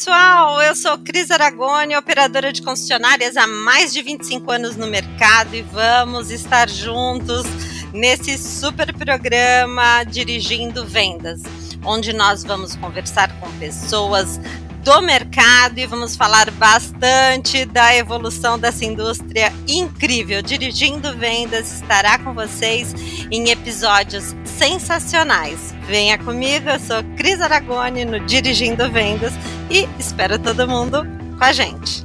pessoal, eu sou Cris Aragoni, operadora de concessionárias há mais de 25 anos no mercado e vamos estar juntos nesse super programa Dirigindo Vendas, onde nós vamos conversar com pessoas do mercado e vamos falar bastante da evolução dessa indústria incrível. Dirigindo Vendas estará com vocês em episódios sensacionais. Venha comigo, eu sou Cris Aragoni no Dirigindo Vendas e espero todo mundo com a gente.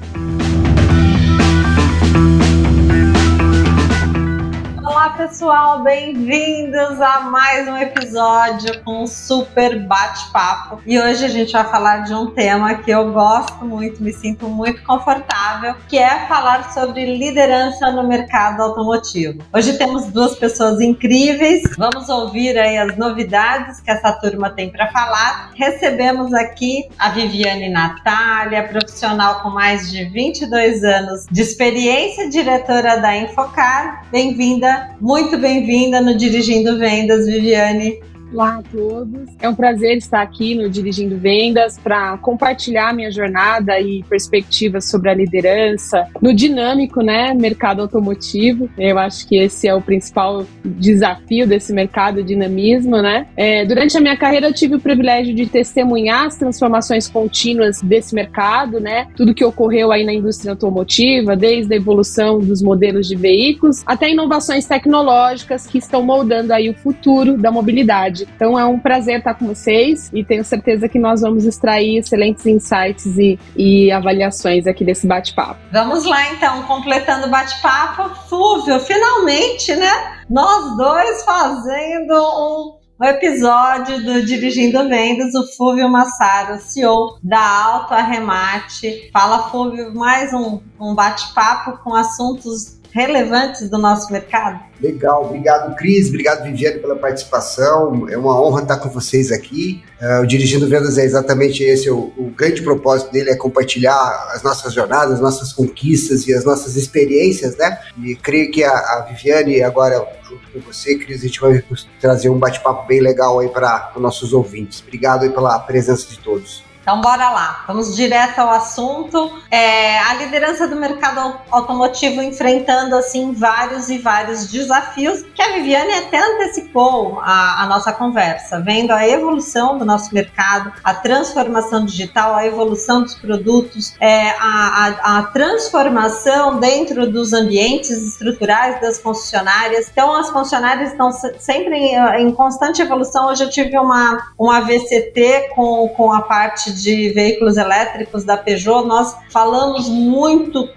Olá, pessoal, bem-vindos a mais um episódio com um super bate-papo. E hoje a gente vai falar de um tema que eu gosto muito, me sinto muito confortável, que é falar sobre liderança no mercado automotivo. Hoje temos duas pessoas incríveis, vamos ouvir aí as novidades que essa turma tem para falar. Recebemos aqui a Viviane Natália, profissional com mais de 22 anos de experiência, diretora da Infocar. Bem-vinda muito bem-vinda no Dirigindo Vendas, Viviane. Olá a todos. É um prazer estar aqui no Dirigindo Vendas para compartilhar minha jornada e perspectivas sobre a liderança no dinâmico, né, mercado automotivo. Eu acho que esse é o principal desafio desse mercado, dinamismo, né? É, durante a minha carreira eu tive o privilégio de testemunhar as transformações contínuas desse mercado, né? Tudo que ocorreu aí na indústria automotiva, desde a evolução dos modelos de veículos até inovações tecnológicas que estão moldando aí o futuro da mobilidade. Então é um prazer estar com vocês e tenho certeza que nós vamos extrair excelentes insights e, e avaliações aqui desse bate-papo. Vamos lá então, completando o bate-papo, Fúvio, finalmente, né? Nós dois fazendo um o episódio do Dirigindo Vendas, o Fúvio Massaro, CEO da Alto Arremate. Fala, Fúvio, mais um, um bate-papo com assuntos relevantes do nosso mercado? Legal, obrigado Cris, obrigado Viviane pela participação, é uma honra estar com vocês aqui. Uh, o Dirigindo Vendas é exatamente esse, o, o, grande propósito dele é compartilhar as nossas jornadas, as nossas conquistas e as nossas experiências, né? E creio que a, a Viviane agora junto com você, Cris, a gente vai trazer um bate-papo bem legal aí para os nossos ouvintes. Obrigado aí pela presença de todos. Então, bora lá, vamos direto ao assunto. É, a liderança do mercado automotivo enfrentando assim vários e vários desafios que a Viviane até antecipou a, a nossa conversa, vendo a evolução do nosso mercado, a transformação digital, a evolução dos produtos, é, a, a, a transformação dentro dos ambientes estruturais das concessionárias. Então, as concessionárias estão sempre em, em constante evolução. Hoje eu tive uma, uma VCT com, com a parte de veículos elétricos da Peugeot, nós falamos muito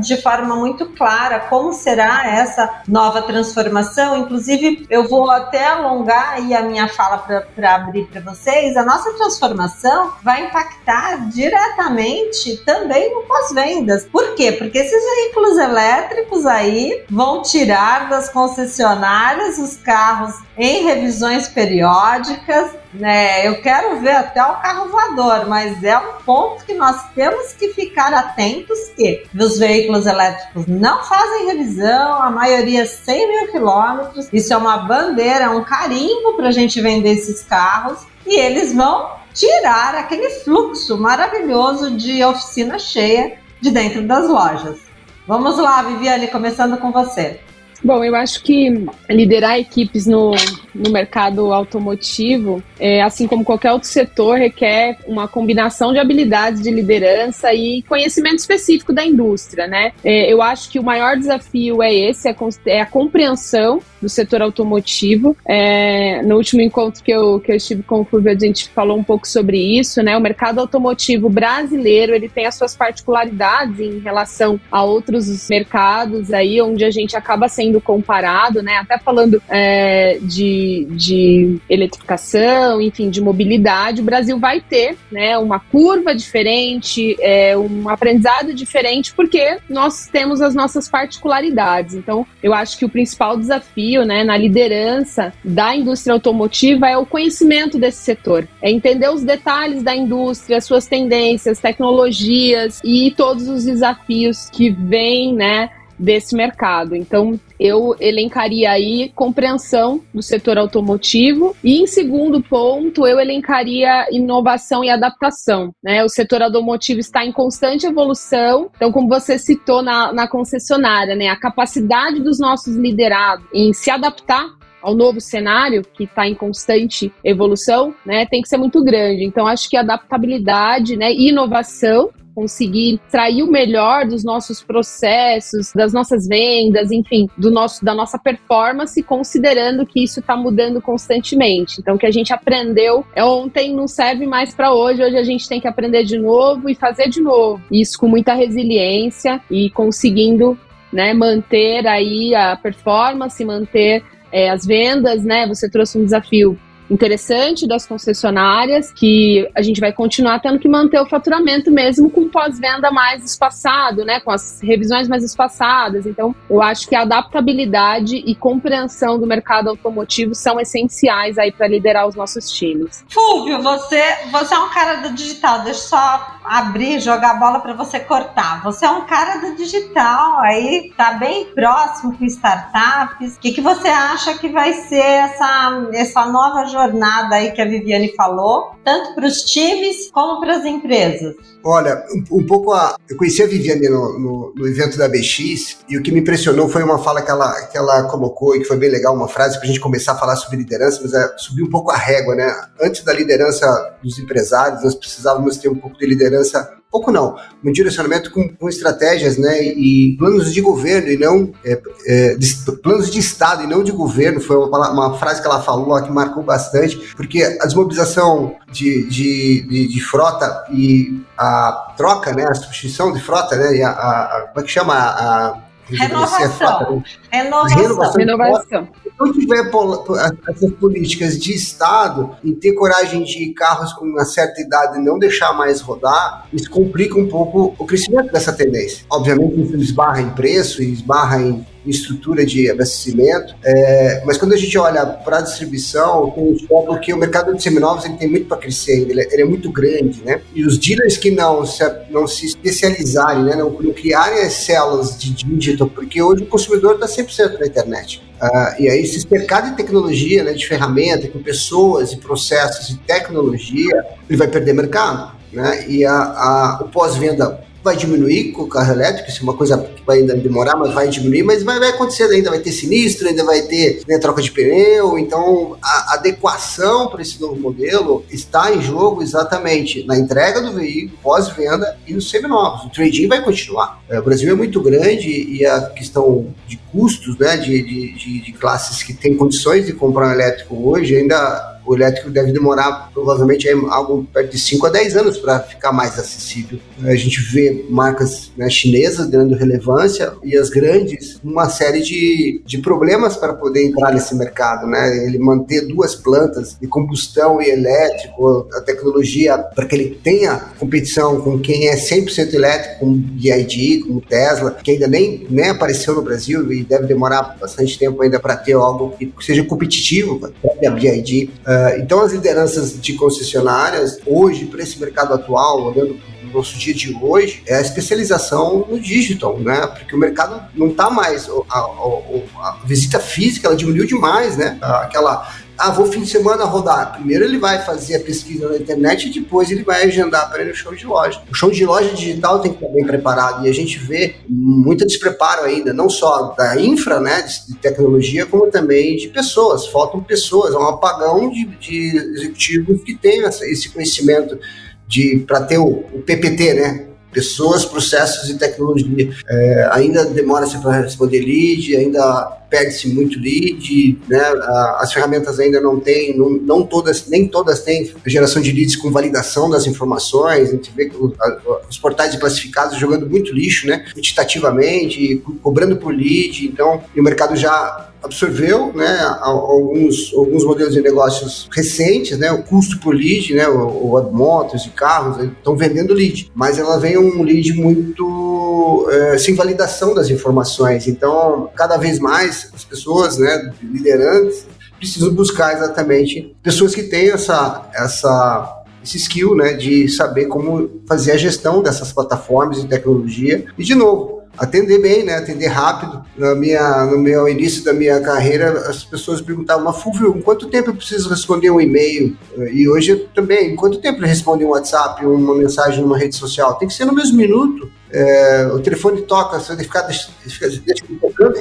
de forma muito clara como será essa nova transformação. Inclusive, eu vou até alongar aí a minha fala para abrir para vocês. A nossa transformação vai impactar diretamente também no pós-vendas. Por quê? Porque esses veículos elétricos aí vão tirar das concessionárias os carros em revisões periódicas né? Eu quero ver até o carro voador, mas é um ponto que nós temos que ficar atentos que os veículos elétricos não fazem revisão, a maioria 100 mil quilômetros. Isso é uma bandeira, um carimbo para a gente vender esses carros e eles vão tirar aquele fluxo maravilhoso de oficina cheia de dentro das lojas. Vamos lá, Viviane, começando com você. Bom, eu acho que liderar equipes no, no mercado automotivo, é, assim como qualquer outro setor, requer uma combinação de habilidades de liderança e conhecimento específico da indústria, né? É, eu acho que o maior desafio é esse, é, é a compreensão do setor automotivo. É, no último encontro que eu, que eu estive com o Fulvio, a gente falou um pouco sobre isso, né? O mercado automotivo brasileiro, ele tem as suas particularidades em relação a outros mercados aí, onde a gente acaba sendo comparado, né? Até falando é, de, de eletrificação, enfim, de mobilidade, o Brasil vai ter né, uma curva diferente, é, um aprendizado diferente, porque nós temos as nossas particularidades. Então, eu acho que o principal desafio né, na liderança da indústria automotiva é o conhecimento desse setor, é entender os detalhes da indústria, suas tendências, tecnologias e todos os desafios que vêm, né? Desse mercado. Então, eu elencaria aí compreensão do setor automotivo e em segundo ponto eu elencaria inovação e adaptação. Né? O setor automotivo está em constante evolução, então como você citou na, na concessionária, né, a capacidade dos nossos liderados em se adaptar ao novo cenário que está em constante evolução, né, tem que ser muito grande. Então acho que adaptabilidade, né, e inovação conseguir extrair o melhor dos nossos processos, das nossas vendas, enfim, do nosso, da nossa performance, considerando que isso está mudando constantemente. Então, o que a gente aprendeu ontem não serve mais para hoje, hoje a gente tem que aprender de novo e fazer de novo. Isso com muita resiliência e conseguindo né, manter aí a performance, manter é, as vendas, né? Você trouxe um desafio interessante das concessionárias, que a gente vai continuar tendo que manter o faturamento mesmo com pós-venda mais espaçado, né, com as revisões mais espaçadas. Então, eu acho que a adaptabilidade e compreensão do mercado automotivo são essenciais aí para liderar os nossos times. Fulvio, você, você é um cara do digital, deixa só abrir, jogar a bola para você cortar. Você é um cara do digital, aí tá bem próximo com startups. O que, que você acha que vai ser essa, essa nova jornada aí que a Viviane falou, tanto para os times como para as empresas? Olha, um, um, pouco a. Eu conheci a Viviane no, no, no, evento da BX e o que me impressionou foi uma fala que ela, que ela colocou e que foi bem legal, uma frase para a gente começar a falar sobre liderança, mas é subir um pouco a régua, né? Antes da liderança dos empresários, nós precisávamos ter um pouco de liderança pouco não, um direcionamento com, com, estratégias né, e planos de governo e não é, é, de, planos de Estado e não de governo, foi uma, uma, frase que ela falou lá que marcou bastante, porque a desmobilização de, de, de, de frota e a troca, né, a substituição de frota, né, e a, a, a como é que chama a, Renovação. Renovação. Renovação. Renovação. Não tiver essas políticas de Estado em ter coragem de carros com uma certa idade e não deixar mais rodar, isso complica um pouco o crescimento dessa tendência. Obviamente, isso esbarra em preço e esbarra em estrutura de abastecimento, é, mas quando a gente olha para a distribuição, tem porque o mercado de seminovos ele tem muito para crescer ainda, ele, é, ele, é muito grande, né? E os dealers que não se, não se especializarem, né, não, não criarem as células de digital, porque hoje o consumidor está 100% na internet. Uh, e aí, esse mercado de tecnologia, né, de ferramenta, com pessoas e processos e tecnologia, ele vai perder mercado. Né? E a, a, o pós-venda vai diminuir com o carro elétrico, isso é uma coisa que vai ainda demorar, mas vai diminuir, mas vai, vai acontecer ainda, vai ter sinistro, ainda vai ter né, troca de pneu, então a adequação para esse novo modelo está em jogo exatamente na entrega do veículo, pós-venda e nos seminovos. O trading vai continuar. É, o Brasil é muito grande e a questão de custos, né, de, de, de, de classes que têm condições de comprar um elétrico hoje ainda o elétrico deve demorar provavelmente algo perto de 5 a 10 anos para ficar mais acessível. A gente vê marcas né, chinesas ganhando relevância e as grandes uma série de, de problemas para poder entrar nesse mercado, né? Ele manter duas plantas de combustão e elétrico, a tecnologia para que ele tenha competição com quem é 100% elétrico, como BID, como Tesla, que ainda nem, nem apareceu no Brasil e deve demorar bastante tempo ainda para ter algo que seja competitivo para a BID. Uh, então, as lideranças de concessionárias, hoje, para esse mercado atual, olhando para o nosso dia de hoje, é a especialização no digital, né? Porque o mercado não está mais. A, a, a, visita física ela diminuiu demais, né? Aquela ah, vou fim de semana rodar. Primeiro ele vai fazer a pesquisa na internet e depois ele vai agendar para ir no show de loja. O show de loja digital tem que estar bem preparado e a gente vê muito despreparo ainda, não só da infra, né, de, tecnologia, como também de pessoas. Faltam pessoas, é um apagão de, de executivos que tenham esse conhecimento de para ter o, o PPT, né, pessoas, processos e tecnologia. É, ainda demora-se para responder lead, ainda perde-se muito lead, né? As ferramentas ainda não têm, não, não, todas, nem todas têm geração de leads com validação das informações. A gente vê os portais de classificados jogando muito lixo, né? Quantitativamente, cobrando por lead. Então, o mercado já absorveu né, alguns, alguns modelos de negócios recentes, né, o custo por lead, né, o, o motos e carros estão vendendo lead, mas ela vem um lead muito é, sem validação das informações. Então, cada vez mais as pessoas, né, liderantes, precisam buscar exatamente pessoas que tenham essa, essa esse skill, né, de saber como fazer a gestão dessas plataformas de tecnologia. E de novo, atender bem, né? Atender rápido. Na minha, no meu início da minha carreira, as pessoas perguntavam, mas Fulvio, em quanto tempo eu preciso responder um e-mail? E hoje também, em quanto tempo eu respondo um WhatsApp, uma mensagem numa rede social? Tem que ser no mesmo minuto. É, o telefone toca, você vai ficar, deixa, deixa, deixa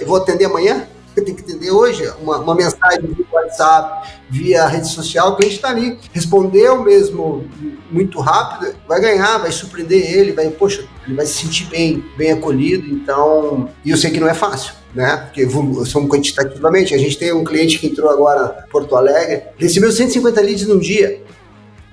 e vou atender amanhã? Você tem que entender hoje, uma, uma mensagem via WhatsApp, via rede social, o cliente está ali. Respondeu mesmo muito rápido, vai ganhar, vai surpreender ele, vai, poxa, ele vai se sentir bem, bem acolhido. Então, e eu sei que não é fácil. Né? Porque somos quantitativamente. A gente tem um cliente que entrou agora em Porto Alegre, recebeu 150 leads num dia.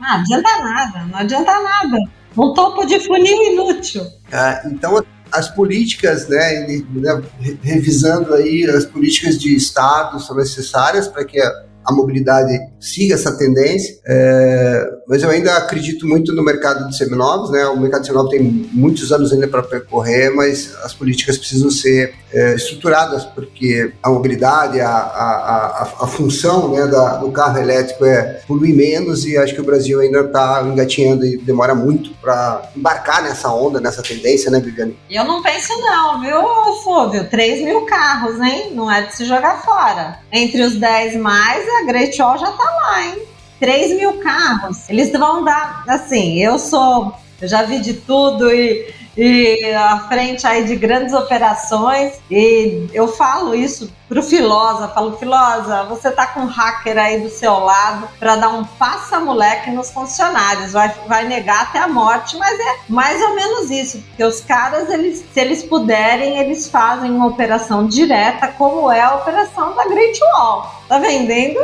Não adianta nada, não adianta nada. Um topo de funil inútil. É, então, as políticas, né, né, revisando aí as políticas de Estado são necessárias para que a, a mobilidade siga essa tendência, é, mas eu ainda acredito muito no mercado de seminovos, né? O mercado de seminovos tem muitos anos ainda para percorrer, mas as políticas precisam ser é, estruturadas, porque a mobilidade, a, a, a, a função né, da, do carro elétrico é poluir menos e acho que o Brasil ainda está engatinhando e demora muito para embarcar nessa onda, nessa tendência, né, Viviane? Eu não penso não, viu, Fúvio? 3 mil carros, hein? Não é de se jogar fora. Entre os 10 mais, a Wall já tá lá, hein? 3 mil carros. Eles vão dar, assim, eu sou, eu já vi de tudo e e à frente aí de grandes operações. E eu falo isso pro Filosa, falo, Filosa, você tá com um hacker aí do seu lado para dar um passa-moleque nos funcionários, vai, vai negar até a morte, mas é mais ou menos isso, porque os caras, eles, se eles puderem, eles fazem uma operação direta, como é a operação da Great Wall. Tá vendendo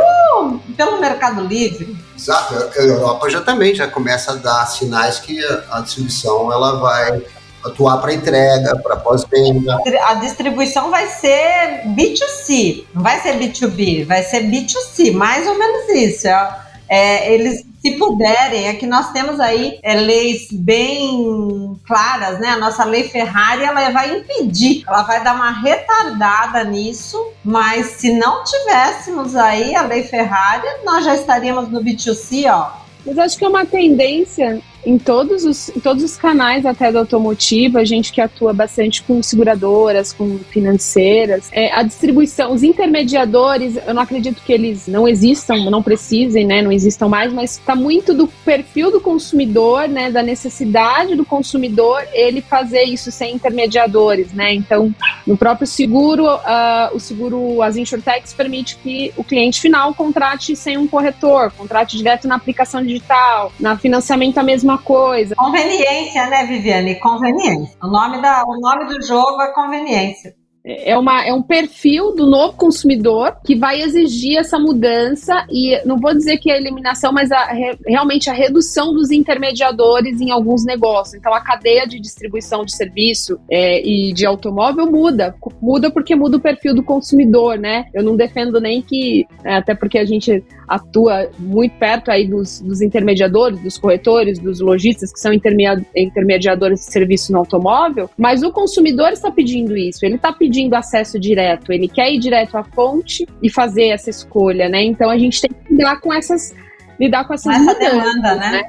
pelo Mercado Livre. Exato, a Europa já também já começa a dar sinais que a distribuição ela vai atuar para entrega, para pós-venda. A distribuição vai ser B2C, não vai ser B2B, vai ser B2C, mais ou menos isso. É, é, eles, se puderem, é que nós temos aí é, leis bem claras, né? A nossa lei Ferrari, ela vai impedir, ela vai dar uma retardada nisso, mas se não tivéssemos aí a lei Ferrari, nós já estaríamos no B2C, ó. Mas acho que é uma tendência em todos os, em todos os canais até do automotivo, a gente que atua bastante com seguradoras, com financeiras, é, a distribuição, os intermediadores, eu não acredito que eles não existam, não precisem, né, não existam mais, mas está muito do perfil do consumidor, né, da necessidade do consumidor, ele fazer isso sem intermediadores, né, então no próprio seguro, uh, o seguro, as insurtechs permite que o cliente final contrate sem um corretor, contrate direto na aplicação digital, na financiamento a mesma mesma coisa. Conveniência, né, Viviane? Conveniência. O nome, da, o nome do jogo é conveniência é, uma, é um perfil do novo consumidor que vai exigir essa mudança e não vou dizer que é a eliminação, mas a, realmente a redução dos intermediadores em alguns negócios. Então a cadeia de distribuição de serviço é, e de automóvel muda, muda porque muda o perfil do consumidor, né? Eu não defendo nem que, é, até porque a gente atua muito perto aí dos, dos intermediadores, dos corretores, dos lojistas que são intermediadores de serviço no automóvel, mas o consumidor está pedindo isso, ele está pedindo acesso direto, ele quer ir direto à fonte e fazer essa escolha, né? Então a gente tem que lidar com essas lidar com essas com essa demanda, né? né?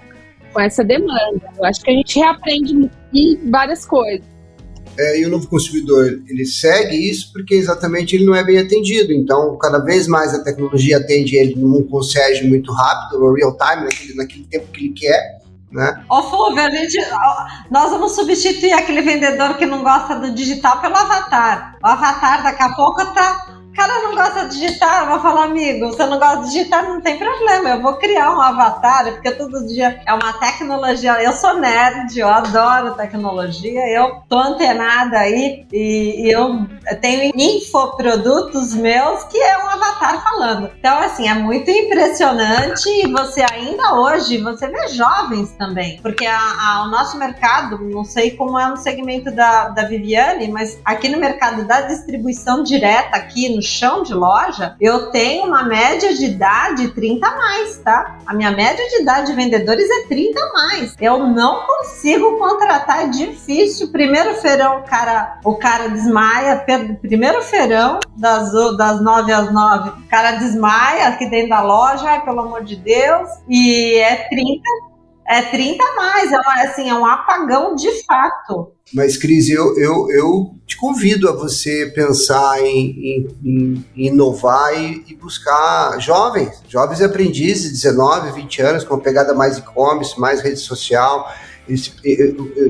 Com essa demanda. Eu acho que a gente reaprende várias coisas é, e o novo consumidor ele segue isso porque exatamente ele não é bem atendido. Então, cada vez mais a tecnologia atende ele num concierge muito rápido, no real time, naquele, naquele tempo que ele quer. Né? Ô Fulvio, a gente, nós vamos substituir aquele vendedor que não gosta do digital pelo avatar. O avatar daqui a pouco tá cara não gosta de digitar, eu vou falar, amigo, você não gosta de digitar, não tem problema, eu vou criar um avatar, porque todo dia é uma tecnologia. Eu sou nerd, eu adoro tecnologia, eu tô antenada aí e, e eu tenho infoprodutos meus que é um avatar falando. Então, assim, é muito impressionante e você ainda hoje, você vê jovens também, porque a, a, o nosso mercado, não sei como é no segmento da, da Viviane, mas aqui no mercado da distribuição direta, aqui no chão de loja, eu tenho uma média de idade 30 a mais, tá? A minha média de idade de vendedores é 30 a mais. Eu não consigo contratar, é difícil. Primeiro feirão, o cara, o cara desmaia. Primeiro feirão, das, das 9 às 9, o cara desmaia aqui dentro da loja, pelo amor de Deus. E é 30 É 30 a mais, é, uma, assim, é um apagão de fato. Mas, Cris, eu, eu, eu te convido a você pensar em, em, em inovar e, e, buscar jovens, jovens aprendizes, 19, 20 anos, com uma pegada mais e-commerce, mais rede social, se,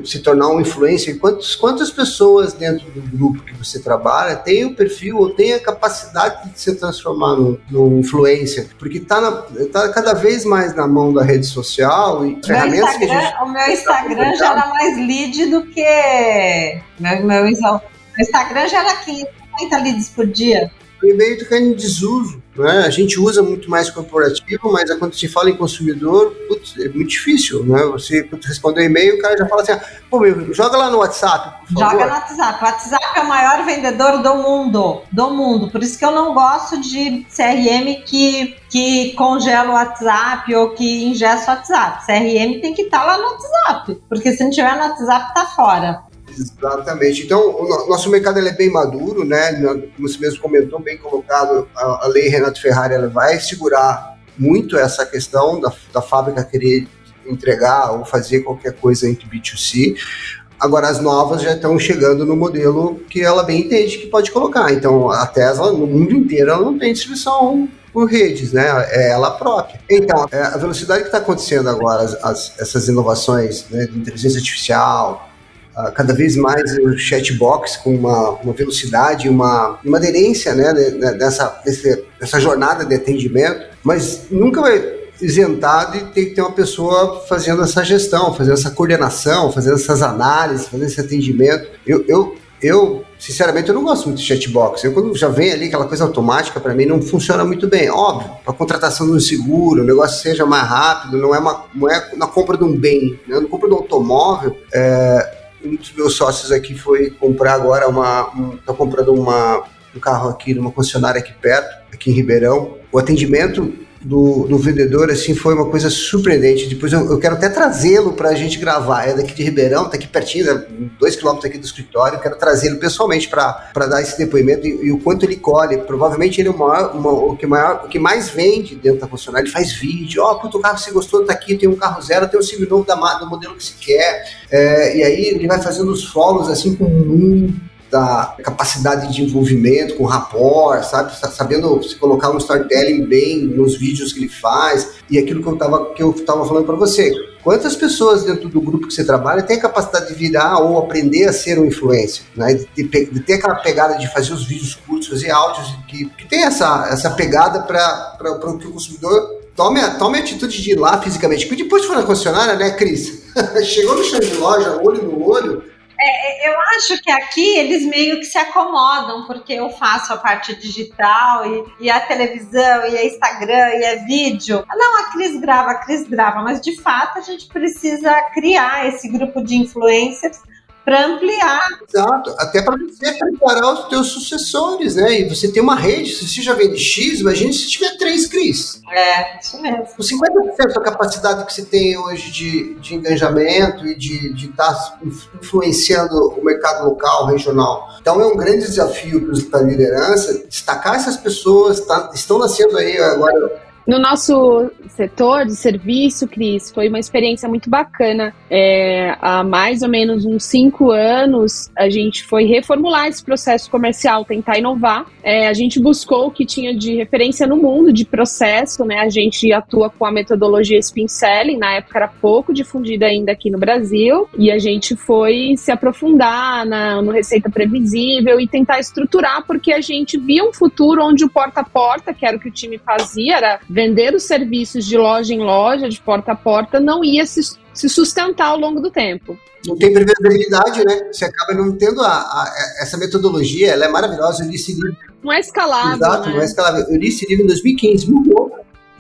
se, tornar um influencer. Quantos, quantas pessoas dentro do grupo que você trabalha têm o perfil ou têm a capacidade de se transformar num, num influencer? Porque está tá cada vez mais na mão da rede social e ferramentas que a gente. O meu Instagram tá já era mais lead do que. Meu, meu, meu Instagram já era 550 leads por dia. E-mail está caindo em desuso. Né? A gente usa muito mais corporativo, mas quando se fala em consumidor, putz, é muito difícil. Né? Você responder um e-mail, o cara já fala assim: ah, pô, meu, joga lá no WhatsApp. Joga no WhatsApp. O WhatsApp é o maior vendedor do mundo. Do mundo. Por isso que eu não gosto de CRM que, que congela o WhatsApp ou que ingesta o WhatsApp. CRM tem que estar tá lá no WhatsApp. Porque se não tiver no WhatsApp, tá fora. Exatamente. Então, o nosso mercado é bem maduro, né? Como você mesmo comentou, bem colocado, a, a lei Renato Ferrari ela vai segurar muito essa questão da, da fábrica querer entregar ou fazer qualquer coisa entre B2C. Agora, as novas já estão chegando no modelo que ela bem entende que pode colocar. Então, a Tesla, no mundo inteiro, ela não tem distribuição por redes, né? É ela própria. Então, é, a velocidade que está acontecendo agora, as, as, essas inovações né, de inteligência artificial, uh, cada vez mais o chatbox com uma, uma velocidade, uma, uma aderência né, dessa, dessa jornada de atendimento, mas nunca vai isentar de ter que ter uma pessoa fazendo essa gestão, fazendo essa coordenação, fazendo essas análises, fazendo esse atendimento. Eu, eu, eu sinceramente, eu não gosto muito de chatbox. Eu, quando já vem ali aquela coisa automática, para mim não funciona muito bem. Óbvio, para contratação de um seguro, o negócio seja mais rápido, não é, uma, não é na compra de um bem, né? na compra de um automóvel. É, um dos meus sócios aqui foi comprar agora uma. Um, tá comprando uma, um carro aqui numa concessionária aqui perto, aqui em Ribeirão. O atendimento do, do vendedor, assim, foi uma coisa surpreendente. Depois eu, eu quero até trazê-lo para a gente gravar. É daqui de Ribeirão, tá aqui pertinho, né, dois quilômetros aqui do escritório. Eu quero trazê-lo pessoalmente para dar esse depoimento e, e, o quanto ele colhe. Provavelmente ele é o, maior, uma, o, que maior, o que mais vende dentro da concessionária. Ele faz vídeo. Ó, oh, puto, o carro você gostou, tá aqui, tem um carro zero, tem um sim novo da, do modelo que se quer. É, e aí ele vai fazendo os follows, assim, com muito da capacidade de envolvimento com rapport, sabe? Sabendo se colocar um storytelling bem nos vídeos que ele faz e aquilo que eu estava que eu tava falando para você. Quantas pessoas dentro do grupo que você trabalha têm a capacidade de virar ou aprender a ser um influencer, né? De, de, de ter aquela pegada de fazer os vídeos curtos, fazer áudios que, que tem essa, essa pegada para que o consumidor tome, tome a atitude de ir lá fisicamente. Porque depois de na concessionária, né, Cris? Chegou no chão de loja, olho no olho, é, é, eu acho que aqui eles meio que se acomodam, porque eu faço a parte digital e, e a televisão, e a Instagram, e é vídeo. Não, a Cris grava, a Cris grava, mas de fato a gente precisa criar esse grupo de influencers para ampliar. Exato, até para você preparar os teus sucessores, né? E você tem uma rede, se você já vende X, imagine se tiver três Cris. É, isso mesmo. Com 50% da capacidade que você tem hoje de, de engajamento e de estar tá influenciando o mercado local, regional. Então é um grande desafio para a liderança destacar essas pessoas, tá, estão nascendo aí agora no nosso setor de serviço, Cris, foi uma experiência muito bacana. É, há mais ou menos uns cinco anos, a gente foi reformular esse processo comercial, tentar inovar. É, a gente buscou o que tinha de referência no mundo de processo, né? A gente atua com a metodologia Spin Selling, na época era pouco difundida ainda aqui no Brasil, e a gente foi se aprofundar na, no Receita Previsível e tentar estruturar, porque a gente via um futuro onde o porta a porta, que era o que o time fazia, era vender os serviços de loja em loja, de porta a porta, não ia se, se sustentar ao longo do tempo. Não tem previsibilidade, né? Você acaba não tendo a, a, essa metodologia, ela é maravilhosa. Eu li esse livro. Não é escalável. Exato, né? não é escalável. Eu li esse livro em 2015, mudou.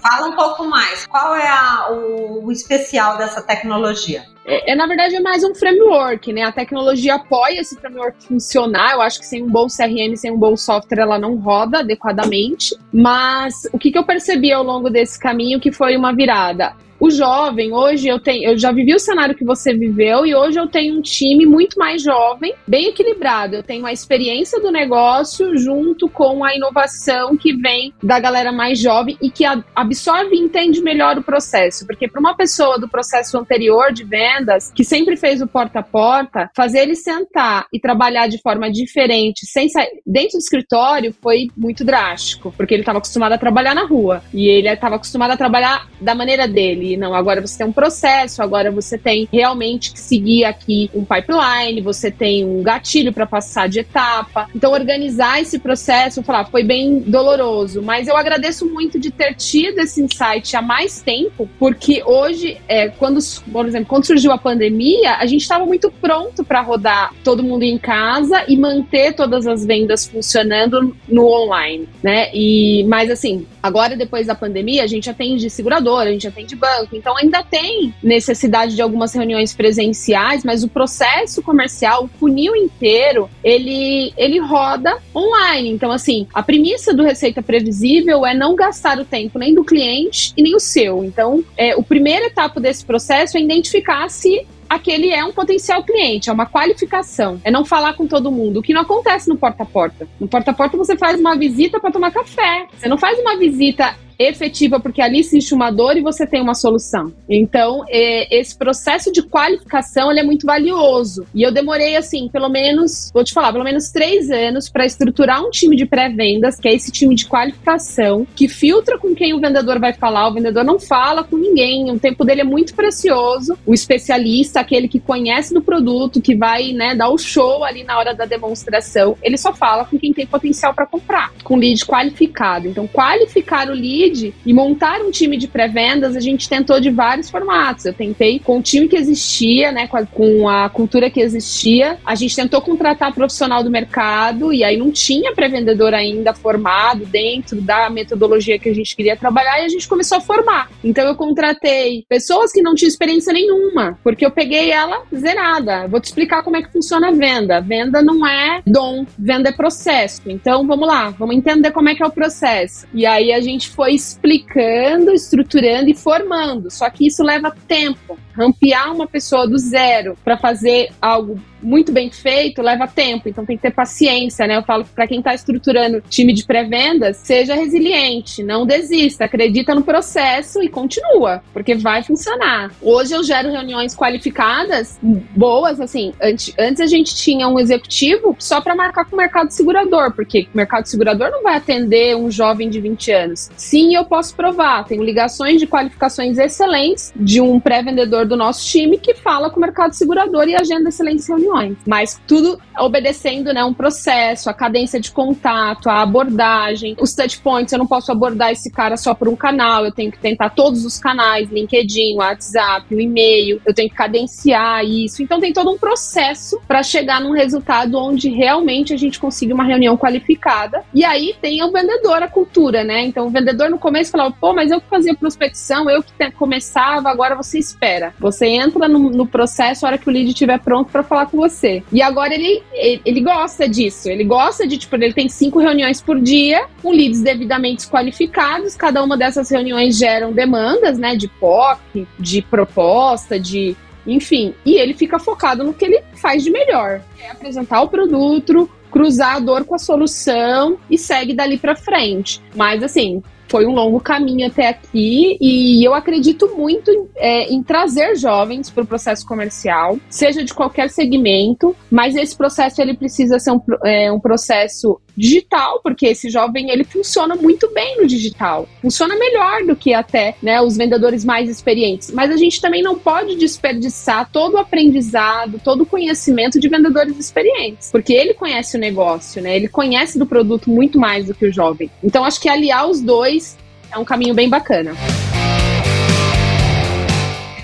Fala um pouco mais. Qual é a, o, o especial dessa tecnologia? É, é, na verdade, é mais um framework, né? A tecnologia apoia esse framework funcionar. Eu acho que sem um bom CRM, sem um bom software, ela não roda adequadamente. Mas o que, que eu percebi ao longo desse caminho que foi uma virada? O jovem, hoje eu tenho, eu já vivi o cenário que você viveu e hoje eu tenho um time muito mais jovem, bem equilibrado. Eu tenho a experiência do negócio junto com a inovação que vem da galera mais jovem e que absorve e entende melhor o processo, porque para uma pessoa do processo anterior de vendas, que sempre fez o porta a porta, fazer ele sentar e trabalhar de forma diferente, sem sair dentro do escritório foi muito drástico, porque ele estava acostumado a trabalhar na rua e ele estava acostumado a trabalhar da maneira dele não, agora você tem um processo, agora você tem realmente que seguir aqui um pipeline, você tem um gatilho para passar de etapa. Então, organizar esse processo, falar, foi bem doloroso, mas eu agradeço muito de ter tido esse insight há mais tempo, porque hoje, é, quando, por exemplo, quando surgiu a pandemia, a gente estava muito pronto para rodar todo mundo em casa e manter todas as vendas funcionando no online, né? E, mas assim, agora depois da pandemia, a gente atende seguradora, a gente atende banco, banco. Então ainda tem necessidade de algumas reuniões presenciais, mas o processo comercial, o funil inteiro, ele, ele roda online. Então, assim, a premissa do Receita Previsível é não gastar o tempo nem do cliente e nem o seu. Então, é, o primeiro etapa desse processo é identificar se aquele é um potencial cliente, é uma qualificação. É não falar com todo mundo, o que não acontece no porta a porta. No porta a porta você faz uma visita para tomar café. Você não faz uma visita efetiva, porque ali existe uma dor e você tem uma solução. Então, é, esse processo de qualificação é muito valioso. E eu demorei, assim, pelo menos, vou te falar, pelo menos três anos para estruturar um time de pré-vendas, que é esse time de qualificação, que filtra com quem o vendedor vai falar. O vendedor não fala com ninguém, o tempo dele é muito precioso. O especialista, aquele que conhece do produto, que vai né, dar o show ali na hora da demonstração, ele só fala com quem tem potencial para comprar, com lead qualificado. Então, qualificar o lead lead e montar um time de pré-vendas, a gente tentou de vários formatos. Eu tentei com o time que existia, né, com a, com a cultura que existia. A gente tentou contratar profissional do mercado e aí não tinha pré-vendedor ainda formado dentro da metodologia que a gente queria trabalhar e a gente começou a formar. Então eu contratei pessoas que não tinham experiência nenhuma, porque eu peguei ela zerada. Vou te explicar como é que funciona a venda. Venda não é dom, venda é processo. Então vamos lá, vamos entender como é que é o processo. E aí a gente foi explicando, estruturando e formando. Só que isso leva tempo. Rampear uma pessoa do zero para fazer algo muito bem feito leva tempo, então tem que ter paciência, né? Eu falo para quem está estruturando time de pré-vendas, seja resiliente, não desista, acredita no processo e continua, porque vai funcionar. Hoje eu gero reuniões qualificadas, boas, assim, antes, antes a gente tinha um executivo só para marcar com o mercado segurador, porque o mercado segurador não vai atender um jovem de 20 anos. Sim, eu posso provar, tenho ligações de qualificações excelentes de um pré-vendedor do nosso time que fala com o mercado segurador e agenda excelentes reuniões. Mas tudo obedecendo né, um processo, a cadência de contato, a abordagem, os touch points. Eu não posso abordar esse cara só por um canal, eu tenho que tentar todos os canais, LinkedIn, WhatsApp, o e-mail, eu tenho que cadenciar isso. Então tem todo um processo para chegar num resultado onde realmente a gente consiga uma reunião qualificada. E aí tem o vendedor, a cultura, né? Então o vendedor no começo falava, pô, mas eu que fazia prospecção, eu que começava, agora você espera. Você entra no, no processo a hora que o lead estiver pronto para falar com você. E agora ele, ele gosta disso. Ele gosta de, tipo, ele tem cinco reuniões por dia, com leads devidamente qualificados. Cada uma dessas reuniões geram demandas, né? De POC, de proposta, de enfim, e ele fica focado no que ele faz de melhor, é apresentar o produto, cruzar a dor com a solução e segue dali para frente. Mas assim, foi um longo caminho até aqui e eu acredito muito é, em trazer jovens para o processo comercial, seja de qualquer segmento, mas esse processo ele precisa ser um, é, um processo digital, porque esse jovem ele funciona muito bem no digital, funciona melhor do que até né, os vendedores mais experientes. Mas a gente também não pode desperdiçar todo o aprendizado, todo o conhecimento de vendedores experientes, porque ele conhece o negócio, né? Ele conhece do produto muito mais do que o jovem. Então acho que aliar os dois é um caminho bem bacana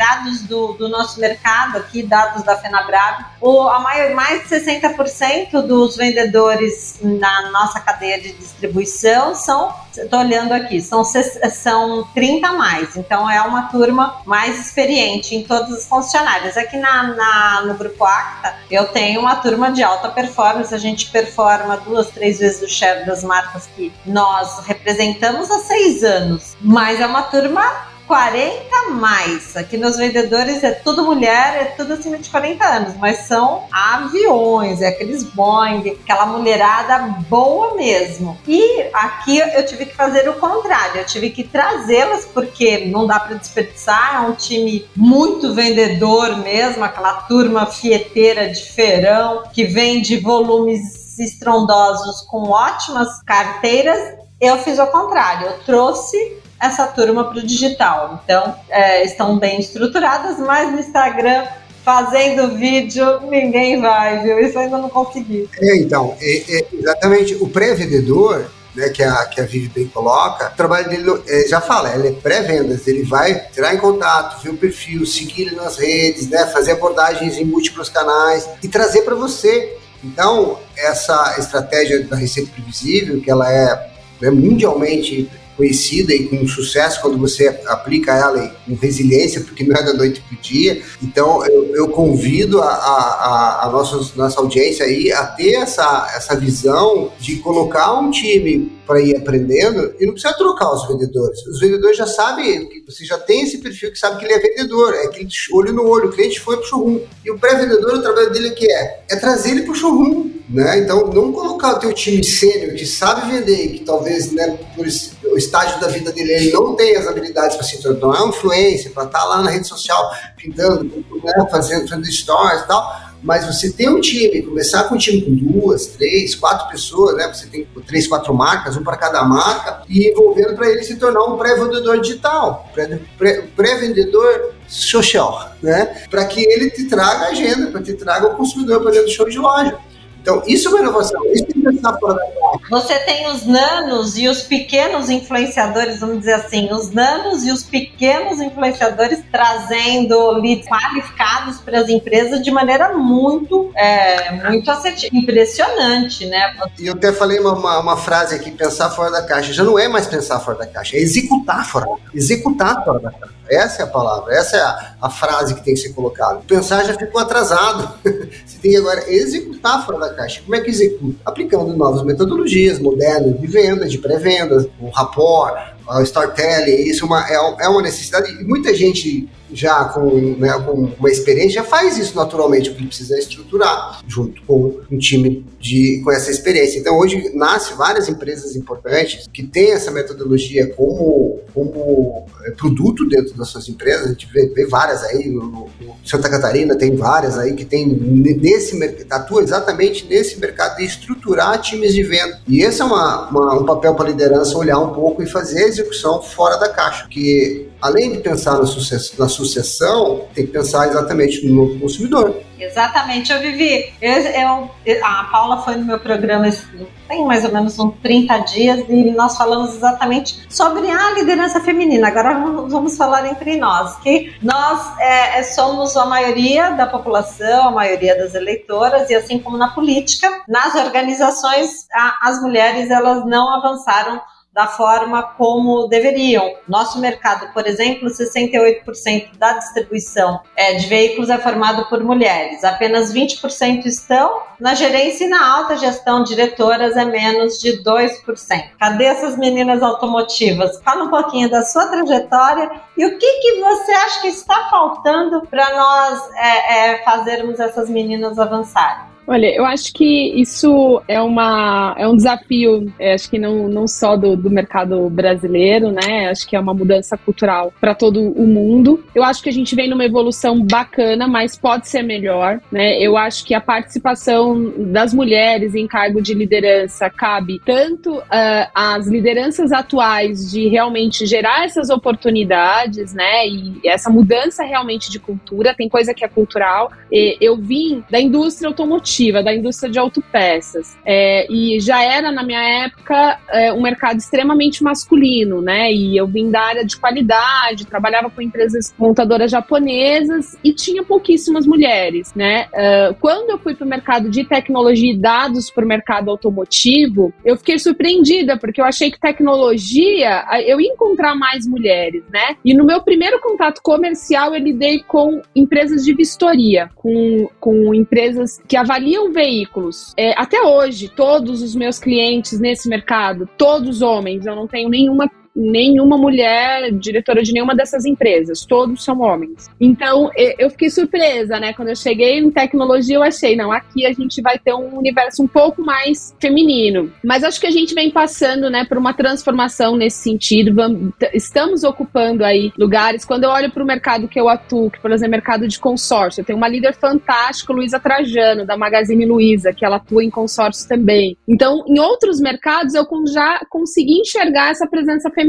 dados do, do, nosso mercado aqui, dados da FenaBrave, o, a maior, mais de 60% dos vendedores na nossa cadeia de distribuição são, estou olhando aqui, são, são 30 a mais. Então é uma turma mais experiente em todas as funcionárias. Aqui na, na, no Grupo Acta, eu tenho uma turma de alta performance, a gente performa duas, três vezes o share das marcas que nós representamos há seis anos. Mas é uma turma 40 mais. Aqui nos vendedores é tudo mulher, é tudo acima de 40 anos, mas são aviões, é aqueles Boeing, aquela mulherada boa mesmo. E aqui eu tive que fazer o contrário, eu tive que trazê-las porque não dá para desperdiçar, é um time muito vendedor mesmo, aquela turma fieteira de feirão que vende volumes estrondosos com ótimas carteiras. Eu fiz o contrário, eu trouxe essa turma para o digital. Então, é, estão bem estruturadas, mas no Instagram, fazendo vídeo, ninguém vai, viu? Isso ainda não consegui. É, então, é, é, exatamente. O pré-vendedor, né, que, a, que a Vivi bem coloca, o trabalho dele, é, já fala, ele é pré-vendas, ele vai entrar em contato, ver o perfil, seguir ele nas redes, né, fazer abordagens em múltiplos canais e trazer para você. Então, essa estratégia da receita previsível, que ela é né, mundialmente conhecida e com sucesso quando você aplica ela com resiliência, porque não é da noite para o dia. Então, eu, eu convido a, a, a, nossa, nossa audiência aí a ter essa, essa visão de colocar um time para ir aprendendo e não precisa trocar os vendedores. Os vendedores já sabem, você já tem esse perfil que sabe que ele é vendedor, é aquele olho no olho, o cliente foi para o showroom. E o pré-vendedor, o trabalho dele é que é? É trazer ele para o showroom. Né? Então, não colocar o teu time sênior que sabe vender, que talvez né, por o estágio da vida dele ele não tem as habilidades para se tornar é um influencer, para estar tá lá na rede social pintando, né, fazendo, fazendo stories e tal mas você tem um time, começar com um time com duas, três, quatro pessoas, né? Você tem três, quatro marcas, um para cada marca, e envolvendo para ele se tornar um pré-vendedor digital, pré-vendedor social, né? Para que ele te traga agenda, para que te traga o consumidor para dentro do show de loja. Então, isso é uma inovação, isso tem que pensar fora da caixa. Você tem os nanos e os pequenos influenciadores, vamos dizer assim, os nanos e os pequenos influenciadores trazendo leads qualificados para as empresas de maneira muito, é, muito assertiva, impressionante, né? E eu até falei uma, uma, uma, frase aqui, pensar fora da caixa, já não é mais pensar fora da caixa, é executar fora executar fora da caixa. Essa é a palavra, essa é a, a frase que tem que ser colocada. Pensar já ficou atrasado. Você tem que agora executar fora da caixa. Como é que executa? Aplicando novas metodologias modernas de venda, de pré-vendas, o rapport, o storytelling. Isso é uma, é, é uma necessidade. E muita gente já com, né, com uma experiência já faz isso naturalmente, o que precisa é estruturar junto com um time de, com essa experiência. Então hoje nasce várias empresas importantes que têm essa metodologia como, como é, produto dentro das suas empresas. A gente vê, vê várias aí, no, no, Santa Catarina tem várias aí que tem nesse atua exatamente nesse mercado de estruturar times de venda. E esse é uma, uma um papel para a liderança olhar um pouco e fazer execução fora da caixa, que além de pensar na, sucess na sucessão, tem que pensar exatamente no novo consumidor. Exatamente, eu vivi. Eu, eu, a Paula foi no meu programa tem mais ou menos uns 30 dias e nós falamos exatamente sobre a liderança feminina. Agora vamos falar entre nós, que nós é, é, somos a maioria da população, a maioria das eleitoras, e assim como na política, nas organizações, a, as mulheres elas não avançaram da forma como deveriam. Nosso mercado, por exemplo, 68% da distribuição é, de veículos é formado por mulheres, apenas 20% estão na gerência e na alta gestão, diretoras é menos de 2%. Cadê essas meninas automotivas? Fala um pouquinho da sua trajetória e o que, que você acha que está faltando para nós é, é, fazermos essas meninas avançarem? Olha, eu acho que isso é, uma, é um desafio, é, acho que não, não só do, do mercado brasileiro, né? Acho que é uma mudança cultural para todo o mundo. Eu acho que a gente vem numa evolução bacana, mas pode ser melhor, né? Eu acho que a participação das mulheres em cargo de liderança cabe tanto uh, às lideranças atuais de realmente gerar essas oportunidades, né? E essa mudança realmente de cultura, tem coisa que é cultural. Eu vim da indústria automotiva da indústria de autopeças. É, e já era, na minha época, é, um mercado extremamente masculino, né? E eu vim da área de qualidade, trabalhava com empresas montadoras japonesas e tinha pouquíssimas mulheres, né? Uh, quando eu fui para o mercado de tecnologia e dados para o mercado automotivo, eu fiquei surpreendida, porque eu achei que tecnologia eu ia encontrar mais mulheres, né? E no meu primeiro contato comercial, eu lidei com empresas de vistoria, com, com empresas que avaliam avaliam veículos. É, até hoje, todos os meus clientes nesse mercado, todos homens, eu não tenho nenhuma nenhuma mulher diretora de nenhuma dessas empresas, todos são homens. Então, eu fiquei surpresa, né? Quando eu cheguei em tecnologia, eu achei, não, aqui a gente vai ter um universo um pouco mais feminino. Mas acho que a gente vem passando, né, por uma transformação nesse sentido. Estamos ocupando aí lugares. Quando eu olho para o mercado que eu atuo, que, por exemplo, é mercado de consórcio, eu tenho uma líder fantástica, Luísa Trajano, da Magazine Luiza, que ela atua em consórcio também. Então, em outros mercados, eu já consegui enxergar essa presença feminina.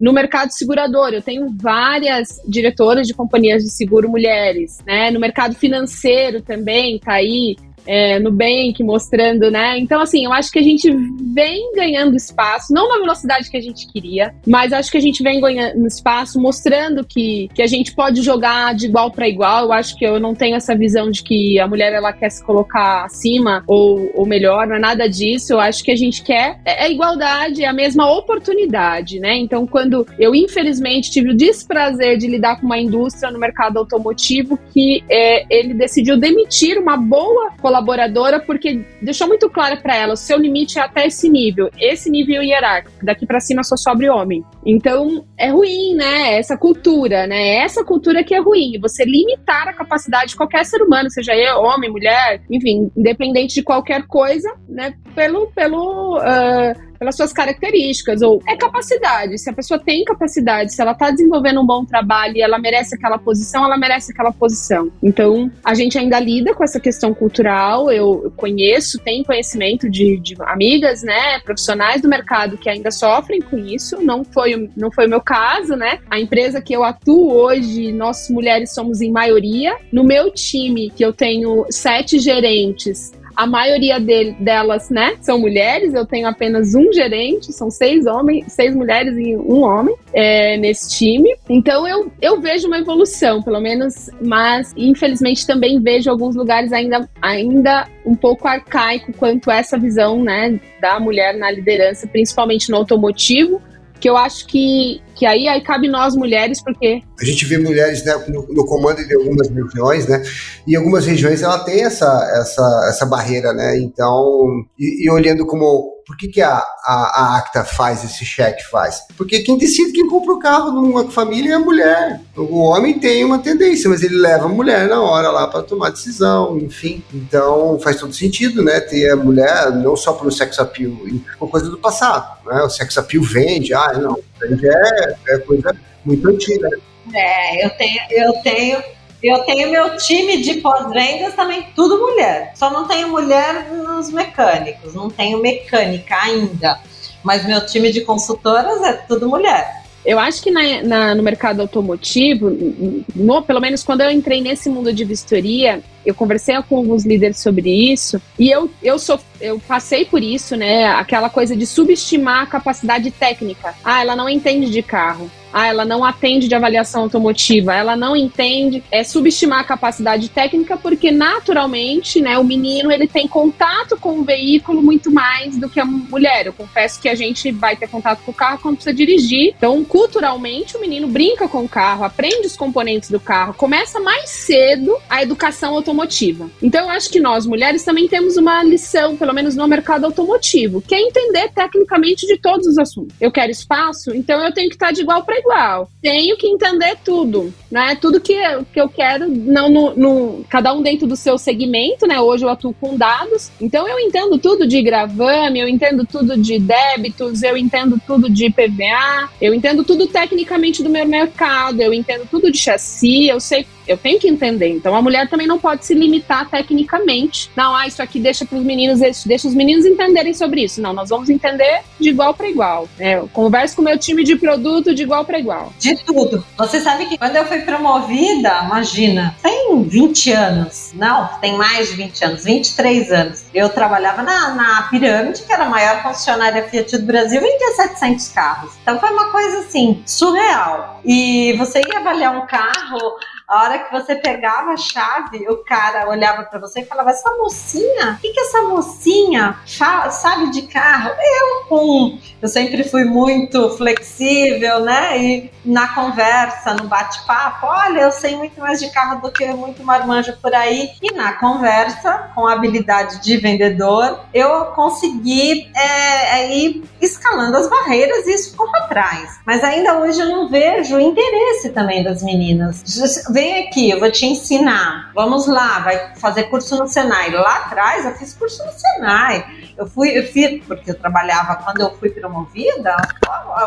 No mercado segurador, eu tenho várias diretoras de companhias de seguro mulheres, né? No mercado financeiro também, tá aí é, Nubank mostrando, né? Então, assim, eu acho que a gente vem ganhando espaço, não na velocidade que a gente queria, mas acho que a gente vem ganhando espaço, mostrando que, que a gente pode jogar de igual para igual. Eu acho que eu não tenho essa visão de que a mulher ela quer se colocar acima ou, ou melhor, não é nada disso. Eu acho que a gente quer é, é igualdade, é a mesma oportunidade, né? Então, quando eu infelizmente tive o desprazer de lidar com uma indústria no mercado automotivo que é, ele decidiu demitir uma boa colaboração colaboradora porque deixou muito claro para ela, o seu limite é até esse nível, esse nível hierárquico, daqui para cima só sobre homem. Então, é ruim, né? Essa cultura, né? Essa cultura que é ruim, você limitar a capacidade de qualquer ser humano, seja eu, homem, mulher, enfim, independente de qualquer coisa, né? Pelo, pelo uh, pelas suas características, ou é capacidade. Se a pessoa tem capacidade, se ela está desenvolvendo um bom trabalho e ela merece aquela posição, ela merece aquela posição. Então, a gente ainda lida com essa questão cultural. Eu, conheço, tenho conhecimento de, de, amigas, né, profissionais do mercado que ainda sofrem com isso. Não foi, não foi o meu caso, né? A empresa que eu atuo hoje, nós mulheres somos em maioria. No meu time, que eu tenho sete gerentes, a maioria de, delas, né, são mulheres. Eu tenho apenas um gerente, são seis homens, seis mulheres e um homem é, nesse time. Então eu, eu vejo uma evolução, pelo menos, mas infelizmente também vejo alguns lugares ainda, ainda um pouco arcaico quanto essa visão, né, da mulher na liderança, principalmente no automotivo que eu acho que, que aí, aí cabe nós mulheres, porque... A gente vê mulheres né, no, no, comando de algumas regiões, né? E algumas regiões ela tem essa, essa, essa barreira, né? Então, e, e olhando como por que, que a, a, a, ACTA faz esse cheque? Faz? Porque quem decide quem compra o carro numa família é a mulher. O homem tem uma tendência, mas ele leva a mulher na hora lá para tomar decisão, enfim. Então faz todo sentido, né? Ter a mulher não só pelo sex appeal, uma coisa do passado. Né? O sex appeal vende, ah, não, é, é coisa muito antiga. É, eu tenho, eu tenho eu tenho meu time de pós-vendas também, tudo mulher. Só não tenho mulher nos mecânicos, não tenho mecânica ainda. Mas meu time de consultoras é tudo mulher. Eu acho que na, na, no mercado automotivo, no, pelo menos quando eu entrei nesse mundo de vistoria, eu conversei com alguns líderes sobre isso e eu, eu, sou, eu passei por isso, né? Aquela coisa de subestimar a capacidade técnica. Ah, ela não entende de carro ah, ela não atende de avaliação automotiva, ela não entende, é subestimar a capacidade técnica, porque naturalmente, né, o menino ele tem contato com o veículo muito mais do que a mulher. Eu confesso que a gente vai ter contato com o carro quando precisa dirigir. Então, culturalmente, o menino brinca com o carro, aprende os componentes do carro, começa mais cedo a educação automotiva. Então, eu acho que nós, mulheres, também temos uma lição, pelo menos no mercado automotivo, que é entender tecnicamente de todos os assuntos. Eu quero espaço, então eu tenho que estar de igual para. Tenho que entender tudo, né? Tudo que, que eu quero, não no, no, cada um dentro do seu segmento, né? Hoje eu atuo com dados, então eu entendo tudo de gravame, eu entendo tudo de débitos, eu entendo tudo de PVA, eu entendo tudo tecnicamente do meu mercado, eu entendo tudo de chassi, eu sei eu tenho que entender. Então a mulher também não pode se limitar tecnicamente. Não, ah, isso aqui deixa para os meninos, deixa os meninos entenderem sobre isso. Não, nós vamos entender de igual para igual. É, eu converso com o meu time de produto de igual para igual. De tudo. Você sabe que quando eu fui promovida, imagina, tem 20 anos. Não, tem mais de 20 anos, 23 anos. Eu trabalhava na, na Pirâmide, que era a maior concessionária Fiat do Brasil, vendia 700 carros. Então foi uma coisa assim, surreal. E você ia avaliar um carro, A hora que você pegava a chave, o cara olhava para você e falava: Essa mocinha, o que, que essa mocinha sabe de carro? Eu, com. Eu sempre fui muito flexível, né? E na conversa, no bate-papo, olha, eu sei muito mais de carro do que muito marmanjo por aí. E na conversa, com a habilidade de vendedor, eu consegui é, é, ir escalando as barreiras e isso ficou para trás. Mas ainda hoje eu não vejo o interesse também das meninas. Vem aqui, eu vou te ensinar. Vamos lá, vai fazer curso no Senai. Lá atrás eu fiz curso no Senai. Eu fui, eu fiz, porque eu trabalhava quando eu fui promovida,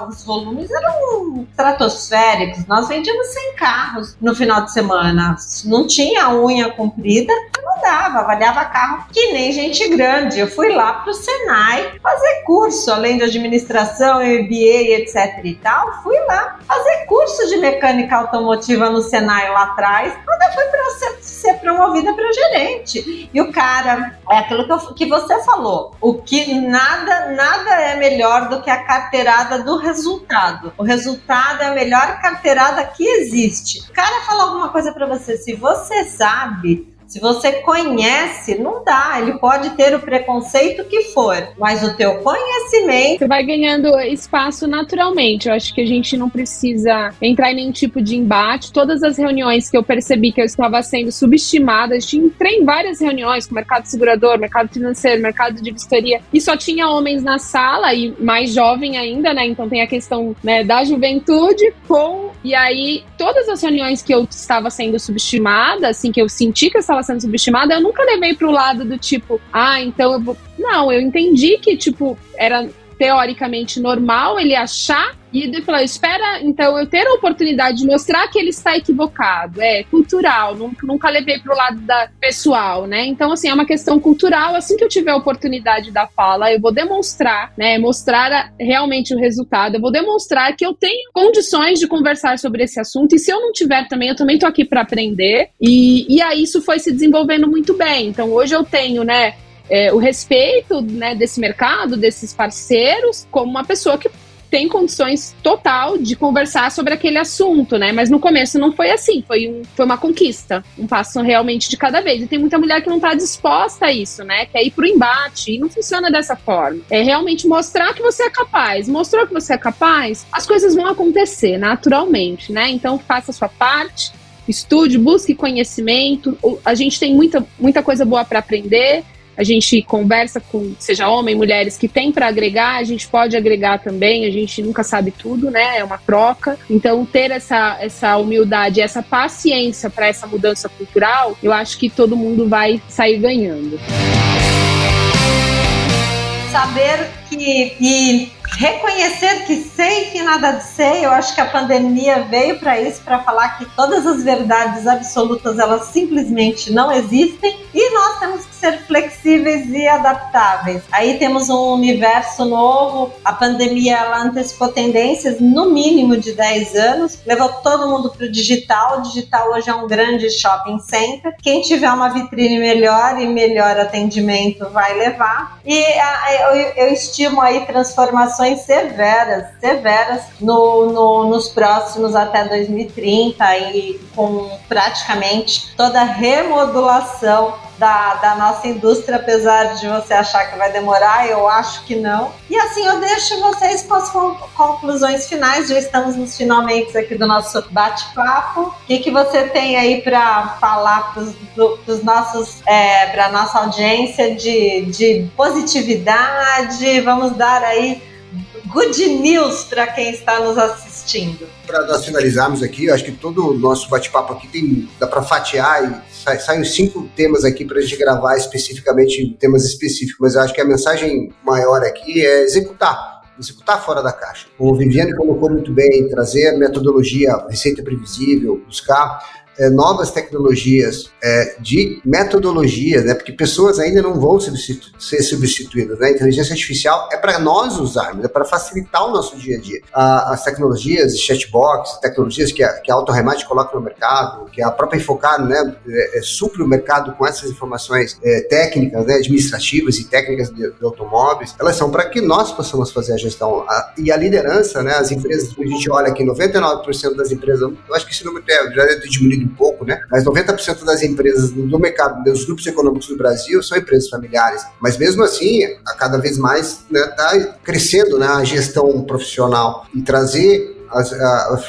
os volumes eram estratosféricos. Nós vendíamos 100 carros no final de semana. Não tinha unha comprida, não dava, avaliava carro que nem gente grande. Eu fui lá pro Senai fazer curso, além de administração, MBA, etc e tal. Fui lá fazer curso de mecânica automotiva no Senai lá atrás, quando eu fui para ser, ser promovida para gerente. E o cara, é aquilo que, eu, que você falou, o que nada, nada é melhor do que a carteirada do resultado. O resultado é a melhor carteirada que existe. O cara fala alguma coisa para você, se você sabe, se você conhece, não dá. Ele pode ter o preconceito que for, mas o teu conhecimento. Você vai ganhando espaço naturalmente. Eu acho que a gente não precisa entrar em nenhum tipo de embate. Todas as reuniões que eu percebi que eu estava sendo subestimada, gente entrei em várias reuniões com mercado segurador, mercado financeiro, mercado de vistoria, e só tinha homens na sala e mais jovem ainda, né? Então tem a questão né, da juventude com. E aí, todas as reuniões que eu estava sendo subestimada, assim, que eu senti que eu estava estava sendo subestimada, eu nunca levei pro lado do tipo, ah, então eu vou. Não, eu entendi que, tipo, era teoricamente normal ele achar e ele falou, espera, então eu ter a oportunidade de mostrar que ele está equivocado, é cultural, nunca, levei para o lado da pessoal, né? Então, assim, é uma questão cultural. Assim que eu tiver a oportunidade da fala, eu vou demonstrar, né? Mostrar realmente o resultado, eu vou demonstrar que eu tenho condições de conversar sobre esse assunto. E se eu não tiver também, eu também estou aqui para aprender. E, e aí isso foi se desenvolvendo muito bem. Então, hoje eu tenho, né? É, o respeito né, desse mercado, desses parceiros, como uma pessoa que tem condições total de conversar sobre aquele assunto, né? Mas no começo não foi assim, foi, um, foi uma conquista, um passo realmente de cada vez. E tem muita mulher que não está disposta a isso, né? Quer ir pro embate e não funciona dessa forma. É realmente mostrar que você é capaz. Mostrou que você é capaz, as coisas vão acontecer naturalmente, né? Então faça a sua parte, estude, busque conhecimento. A gente tem muita, muita coisa boa para aprender a gente conversa com, seja homem, mulheres, que tem para agregar, a gente pode agregar também, a gente nunca sabe tudo, né? É uma troca. Então, ter essa, essa humildade, essa paciência para essa mudança cultural, eu acho que todo mundo vai sair ganhando. Saber que e reconhecer que sei que nada sei, eu acho que a pandemia veio para isso, para falar que todas as verdades absolutas elas simplesmente não existem e nós temos que ser flexíveis e adaptáveis. Aí temos um universo novo, a pandemia ela antecipou tendências no mínimo de 10 anos, levou todo mundo para o digital. O digital hoje é um grande shopping center. Quem tiver uma vitrine melhor e melhor atendimento vai levar. E eu, eu estimo aí transformações ações severas, severas no, no, nos próximos até 2030 e com praticamente toda a remodulação da, da, nossa indústria, apesar de você achar que vai demorar, eu acho que não. E assim eu deixo vocês com as conclusões finais, já estamos nos finalmente aqui do nosso bate-papo. O que, que você tem aí para falar para os nossos, é, para nossa audiência de, de positividade? Vamos dar aí good news para quem está nos assistindo. Para nós finalizarmos aqui, eu acho que todo o nosso bate-papo aqui tem, dá para fatiar e saem cinco temas aqui para a gente gravar especificamente temas específicos, mas eu acho que a mensagem maior aqui é executar executar fora da caixa. O Viviane colocou muito bem, trazer metodologia, receita previsível, buscar é, novas tecnologias é, de metodologia, né? Porque pessoas ainda não vão substitu ser substituídas, né? A inteligência artificial é para nós usarmos, é para facilitar o nosso dia a dia. A, as tecnologias, chatbox, tecnologias que a, que a Autoremate coloca no mercado, que a própria Infocado, né, é, é, supre o mercado com essas informações é, técnicas, né, administrativas e técnicas de, de automóveis, elas são para que nós possamos fazer a gestão. A, e a liderança, né, as empresas, a gente olha aqui, 99% das empresas, eu acho que esse número já é diminuído pouco, né? Mas 90% das empresas do mercado, dos grupos econômicos do Brasil são empresas familiares. Mas mesmo assim, a cada vez mais está né, tá crescendo né, a gestão profissional e trazer as, a,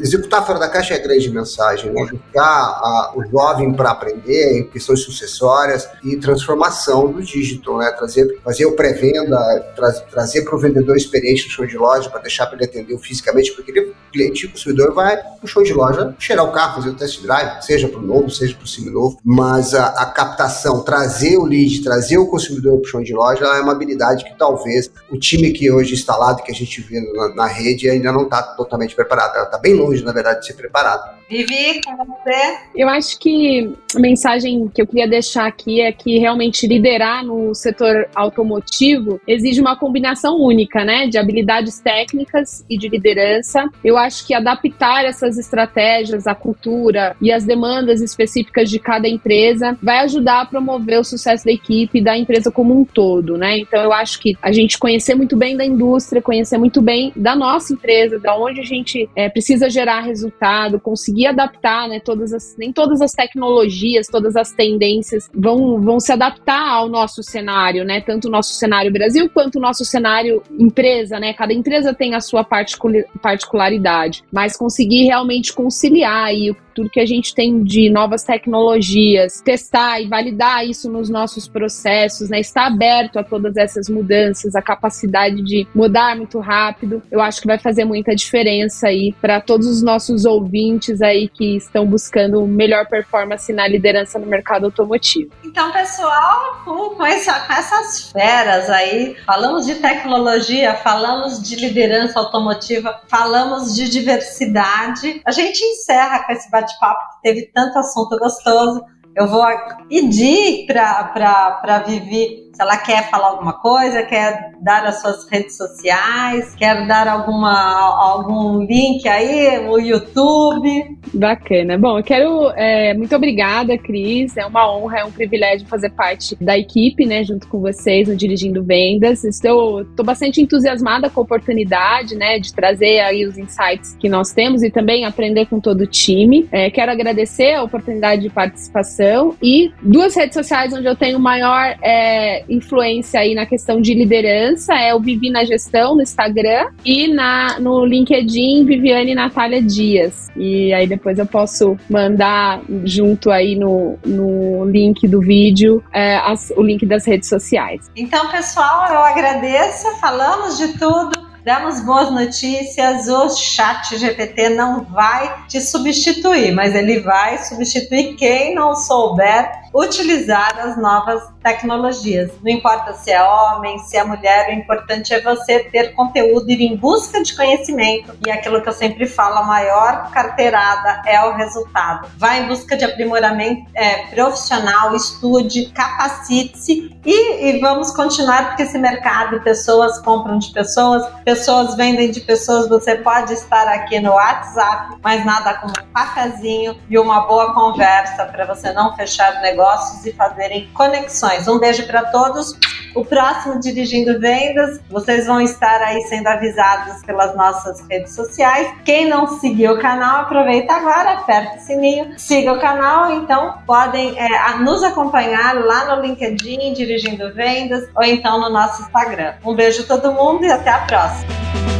executar fora da caixa é a grande mensagem, né? educar o jovem para aprender questões sucessórias e transformação do digital, né? trazer, fazer o pré-venda, tra, trazer para o vendedor experiente no show de loja para deixar para ele atender fisicamente, porque ele, cliente, o consumidor vai no show de loja cheirar o carro, fazer o test drive, seja para o novo, seja para o seminovo, mas a, a, captação, trazer o lead, trazer o consumidor para o show de loja é uma habilidade que talvez o time que hoje instalado, que a gente vê na, na rede, ainda não está totalmente preparada. Ela está bem longe, na verdade, de ser preparada. Vivi, com você? Eu acho que a mensagem que eu queria deixar aqui é que realmente liderar no setor automotivo exige uma combinação única, né, de habilidades técnicas e de liderança. Eu acho que adaptar essas estratégias à cultura e às demandas específicas de cada empresa vai ajudar a promover o sucesso da equipe e da empresa como um todo, né? Então eu acho que a gente conhecer muito bem da indústria, conhecer muito bem da nossa empresa, da onde a gente é, precisa gerar resultado, conseguir adaptar, né? Todas as, nem todas as tecnologias, todas as tendências vão, vão se adaptar ao nosso cenário, né? Tanto o nosso cenário Brasil quanto o nosso cenário empresa, né? Cada empresa tem a sua particularidade, mas conseguir realmente conciliar aí tudo que a gente tem de novas tecnologias, testar e validar isso nos nossos processos, né? Estar aberto a todas essas mudanças, a capacidade de mudar muito rápido, eu acho que vai fazer muita diferença aí para todos os nossos ouvintes aí que estão buscando melhor performance na liderança no mercado automotivo. Então, pessoal, com, essa, com essas feras aí, falamos de tecnologia, falamos de liderança automotiva, falamos de diversidade. A gente encerra com esse bate-papo que teve tanto assunto gostoso. Eu vou pedir para Vivi se ela quer falar alguma coisa, quer dar as suas redes sociais, quer dar alguma, algum link aí, o YouTube. Bacana. Bom, eu quero. É, muito obrigada, Cris. É uma honra, é um privilégio fazer parte da equipe, né, junto com vocês no Dirigindo Vendas. Estou, estou bastante entusiasmada com a oportunidade, né, de trazer aí os insights que nós temos e também aprender com todo o time. É, quero agradecer a oportunidade de participação e duas redes sociais onde eu tenho maior é, influência aí na questão de liderança é o Vivi na Gestão no Instagram e na, no LinkedIn Viviane Natália Dias. E aí depois eu posso mandar junto aí no, no link do vídeo é, as, o link das redes sociais. Então, pessoal, eu agradeço. Falamos de tudo. Damos boas notícias. O Chat GPT não vai te substituir, mas ele vai substituir quem não souber utilizar as novas tecnologias. Não importa se é homem, se é mulher, o importante é você ter conteúdo, ir em busca de conhecimento. E aquilo que eu sempre falo, a maior carteirada é o resultado. Vá em busca de aprimoramento é, profissional, estude, capacite-se e, e vamos continuar, porque esse mercado, pessoas compram de pessoas, pessoas vendem de pessoas. Você pode estar aqui no WhatsApp, mas nada como um cafezinho e uma boa conversa para você não fechar negócio negócios e fazerem conexões. Um beijo para todos. O próximo Dirigindo Vendas, vocês vão estar aí sendo avisados pelas nossas redes sociais. Quem não seguiu o canal, aproveita agora, aperta o sininho, siga o canal. Então, podem é, nos acompanhar lá no LinkedIn, Dirigindo Vendas, ou então no nosso Instagram. Um beijo a todo mundo e até a próxima.